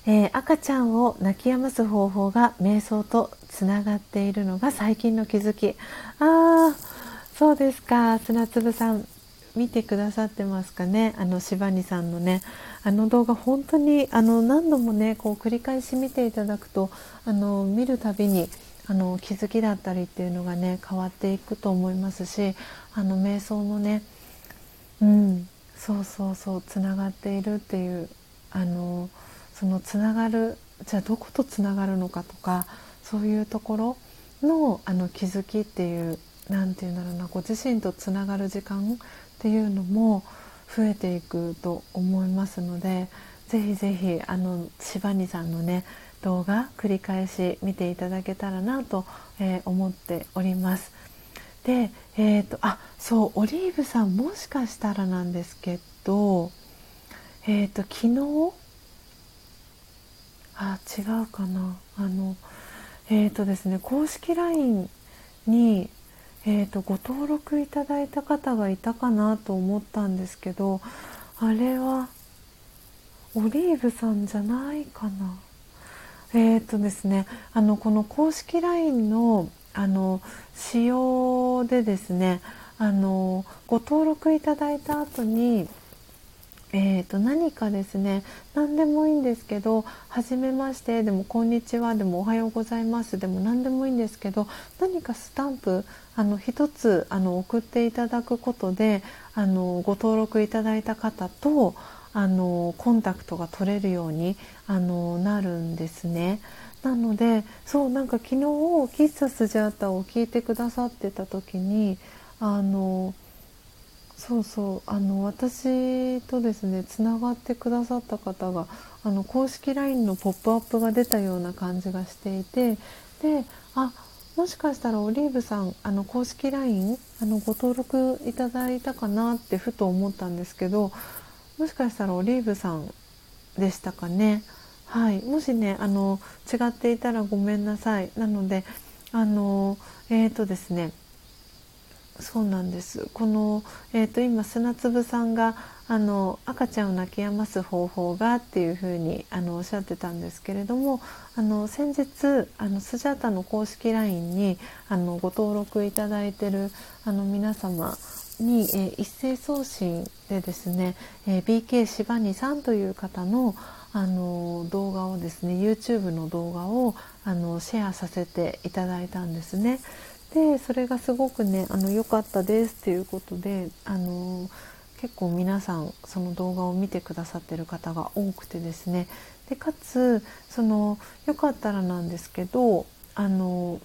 えー、赤ちゃんを泣き止ます方法が瞑想とつながっているのが最近の気づき。ああ、そうですか、砂粒さん。見てくださってますかねあの柴にさんのねあの動画本当にあの何度もねこう繰り返し見ていただくとあの見るたびにあの気づきだったりっていうのがね変わっていくと思いますしあの瞑想のねうんそうそうそうつながっているっていうあのそのつながるじゃあどことつながるのかとかそういうところのあの気づきっていう何て言うんだろうなご自身とつながる時間っていうのも増えていくと思いますのでぜひぜひあの柴にさんのね動画繰り返し見ていただけたらなと、えー、思っております。で、えーと、あそうオリーブさんもしかしたらなんですけど、えーと、昨日？あ違うかなあのえっ、ー、とですね公式 LINE にえーと、ご登録いただいた方がいたかなと思ったんですけどあれはオリーブさんじゃないかな。えーとですね、あのこの公式 LINE のあの仕様でですねあのご登録いただいた後にえーと、何かですね何でもいいんですけど「はじめまして」でも「こんにちは」でも「おはようございます」でも何でもいいんですけど何かスタンプあの一つあの送っていただくことであのご登録いただいた方とあのコンタクトが取れるようにあのなるんですね。なのでそうなんか昨日「喫茶スジャータ」を聞いてくださってた時にあのそうそうあの私とですねつながってくださった方があの公式 LINE のポップアップが出たような感じがしていてであもしかしたらオリーブさんあの公式 LINE あのご登録いただいたかなってふと思ったんですけどもしかしたらオリーブさんでしたかね。はい、もしねあの違っていたらごめんなさい。なのであのえっ、ー、とですねそうなんですこの、えーと、今砂粒さんがあの赤ちゃんを泣き止ます方法がっていうふうにあのおっしゃってたんですけれどもあの先日あのスジャータの公式 LINE にあのご登録いただいてるあの皆様に、えー、一斉送信でですね、えー、BK 柴にさんという方のあの動画をですね YouTube の動画をあのシェアさせていただいたんですね。でそれがすごくねあの良かったですっていうことであの結構皆さんその動画を見てくださってる方が多くてですねでかつそのよかったらなんですけどあの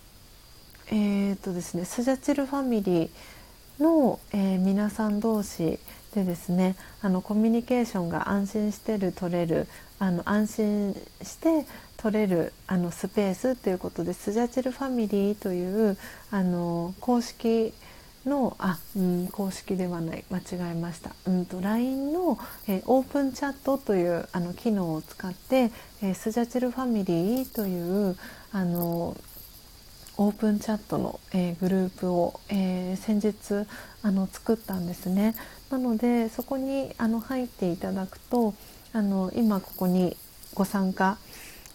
えーとですねスジャチルファミリーの、えー、皆さん同士でですねあのコミュニケーションが安心してる取れるあの安心して取れるあのスペースということでスジャチルファミリーというあの公式のあ、うん、公式ではない間違えました、うんと、LINE の、えー、オープンチャットというあの機能を使って、えー、スジャチルファミリーというあのオープンチャットの、えー、グループを、えー、先日あの作ったんですね。なのでそこにあの入っていただくとあの今ここにご参加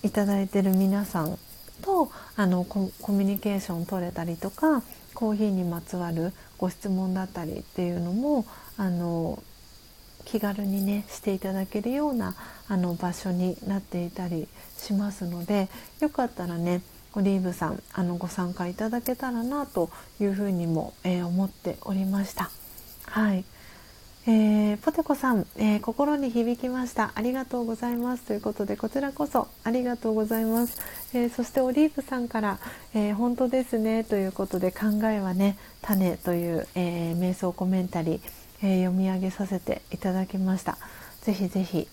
いただいてる皆さんとあのコミュニケーション取れたりとかコーヒーにまつわるご質問だったりっていうのもあの気軽にねしていただけるようなあの場所になっていたりしますのでよかったらねオリーブさんあのご参加いただけたらなというふうにも、えー、思っておりました。はいえー、ポテコさん、えー、心に響きました。ありがとうございます。ということでこちらこそありがとうございます、えー、そしてオリーブさんから、え本当ですね。ということで考えはね種という、え瞑想コメンタリー、え読み上げさせていただきました。ぜひぜひ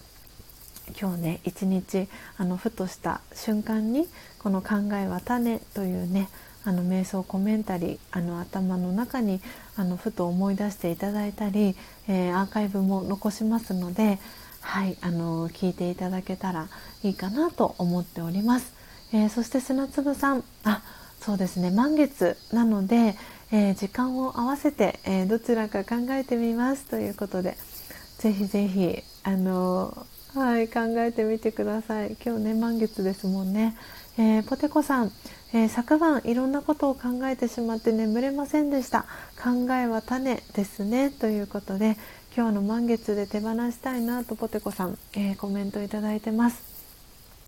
今日ね一日あのふとした瞬間にこの考えは種というねあの瞑想コメンタリーあの頭の中にあのふと思い出していただいたり、えー、アーカイブも残しますので、はいあの聞いていただけたらいいかなと思っております。えー、そして砂粒さんあそうですね満月なので、えー、時間を合わせて、えどちらか考えてみます。ということでぜひぜひあのはい考えてみてください。今日ね満月ですもんね、えー、ポテコさん、えー、昨晩いろんなことを考えてしまって眠れませんでした。考えは種ですね。ということで今日の満月で手放したいなとポテコさん、えー、コメントいただいてます。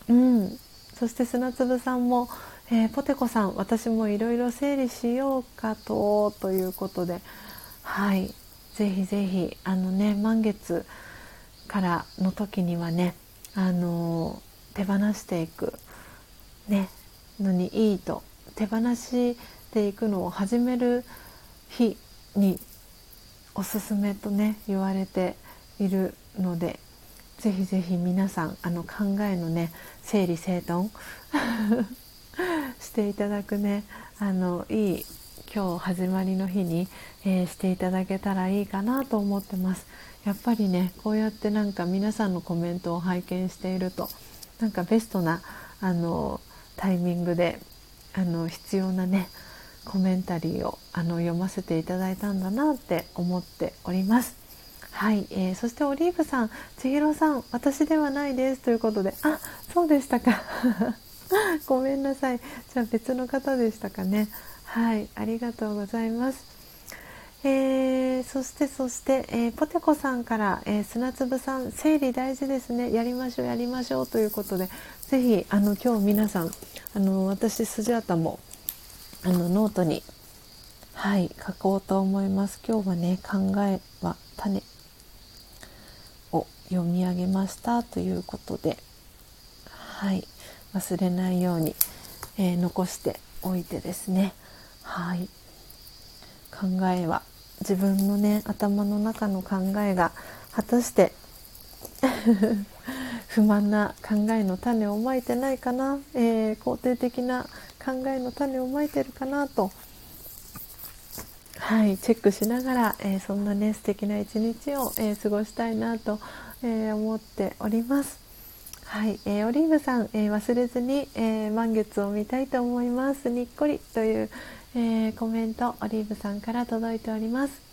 うん。そして砂粒さんも、えポテコさん私もいろいろ整理しようかとということではい。ぜひぜひあのね満月からの時にはねあの手放していく、ね、のにいいと手放していくのを始める日におすすめとね言われているのでぜひぜひ皆さんあの考えのね整理整頓 していただくねあのいい今日始まりの日に、えー、していただけたらいいかなと思ってます。やっぱりねこうやってなんか皆さんのコメントを拝見しているとなんかベストなあのタイミングであの必要なねコメンタリーをあの読ませていただいたんだなって思っております。はい、えー、そしてオリーブさん、千尋さん、私ではないですということで、あ、そうでしたか。ごめんなさい。じゃあ別の方でしたかね。はい、ありがとうございます。えー、そしてそして、えー、ポテコさんから、えー、砂粒さん整理大事ですねやりましょうやりましょうということでぜひあの今日皆さんあの私スジャータもあのノートにはい書こうと思います。今日はね考えは種を読み上げましたということではい忘れないように、え残しておいてですね。はい。考えは自分のね頭の中の考えが果たして不満な考えの種をまいてないかな、えー、肯定的な考えの種をまいてるかなとはいチェックしながら、えー、そんなね素敵な一日を、えー、過ごしたいなと、え思っております。はい、えー、オリーブさん、え忘れずに、え満月を見たいと思います。にっこりという、えー、コメントオリーブさんから届いております。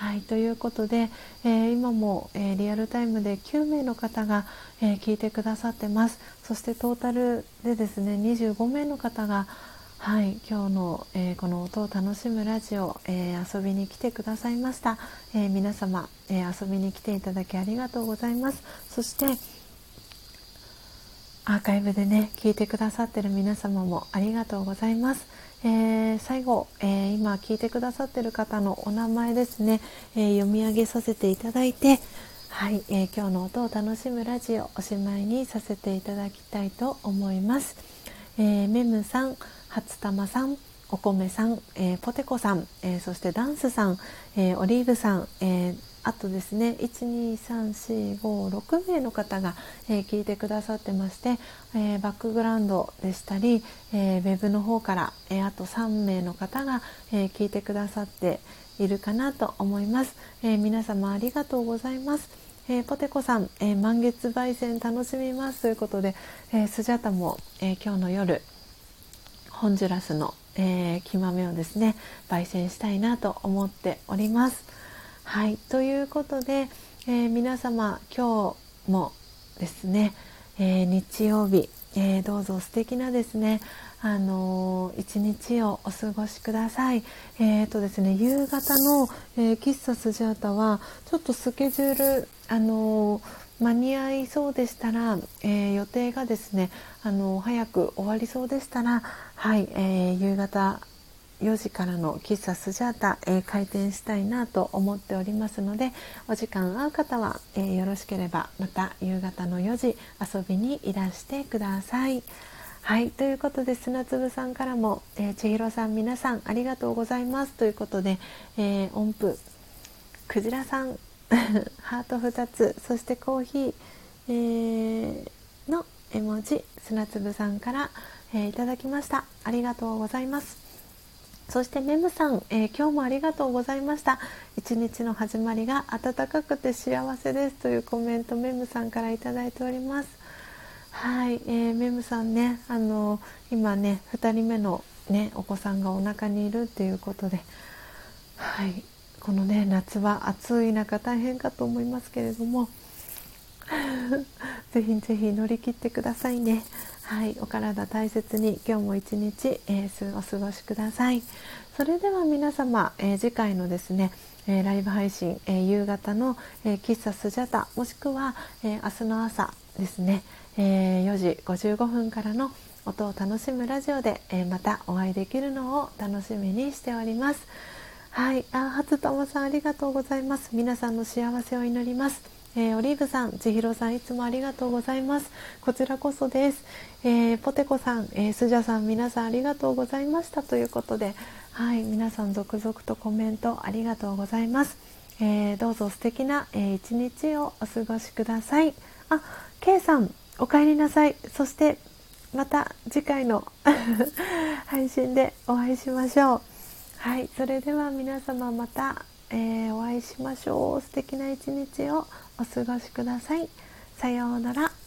はいということで、えー、今も、えー、リアルタイムで9名の方が、え聞いてくださってます。そしてトータルでですね25名の方がはい、今日の、えー、この音を楽しむラジオ、えー、遊びに来てくださいました、えー、皆様、え遊びに来ていただきありがとうございます。そしてアーカイブでね聞いてくださってる皆様もありがとうございます。えー、最後、えー、今聞いてくださってる方のお名前ですね、えー、読み上げさせていただいてはい、え今日の音を楽しむラジオおしまいにさせていただきたいと思います、えメムさん初玉さんお米さん、えー、ポテコさん、えー、そしてダンスさん、えー、オリーブさん、えあとですね123456名の方が、え聞いてくださってまして、えバックグラウンドでしたり、えウェブの方から、えあと3名の方が、え聞いてくださっているかなと思います、え皆様ありがとうございます。え、ポテコさん、え、満月焙煎楽しみます。ということで、え、スジャタも、え今日の夜ホンジュラスの、え木豆をですね焙煎したいなと思っております。はいということで、え皆様今日もですね、え日曜日、えどうぞ素敵なですねあの一日をお過ごしください。えーとですね、夕方の、えー、喫茶スジャータはちょっとスケジュール、あの間に合いそうでしたら、えー、予定がですね、あの早く終わりそうでしたら、はい、えー、夕方4時からの喫茶スジャータ、えー、開店したいなと思っておりますのでお時間合う方は、えー、よろしければまた夕方の4時遊びにいらしてください。はいということで砂粒さんからも、えー、千尋さん皆さんありがとうございます。ということで、えー、音符クジラさん ハート2つそしてコーヒー、えー、の絵文字砂粒さんから、え、いただきました。ありがとうございます。そしてメムさん、えー、今日もありがとうございました。一日の始まりが暖かくて幸せです。というコメントメムさんからいただいております。はい、えー、メムさんねあの今ね2人目の、ね、お子さんがお腹にいるっていうことで、はい、このね夏は暑い中大変かと思いますけれども ぜひぜひ乗り切ってくださいね。はい、お体大切に今日も一日、えー、お過ごしください。それでは皆様、えー、次回のですね、えー、ライブ配信、え夕方の、え喫茶スジャタもしくは、え明日の朝ですね、え4時55分からの音を楽しむラジオで、えまたお会いできるのを楽しみにしております。はい、あ、初友さんありがとうございます。皆さんの幸せを祈ります。えー、オリーブさん、千尋さん、いつもありがとうございます。こちらこそです。えー、ポテコさん、えー、スジャさん、皆さんありがとうございましたということで、はい、皆さん続々とコメントありがとうございます。えどうぞ素敵な、え一日をお過ごしください。あ、K さん、お帰りなさい。そしてまた次回の 配信でお会いしましょう。はい、それでは皆様また、えー、お会いしましょう。素敵な一日をお過ごしください。さようなら。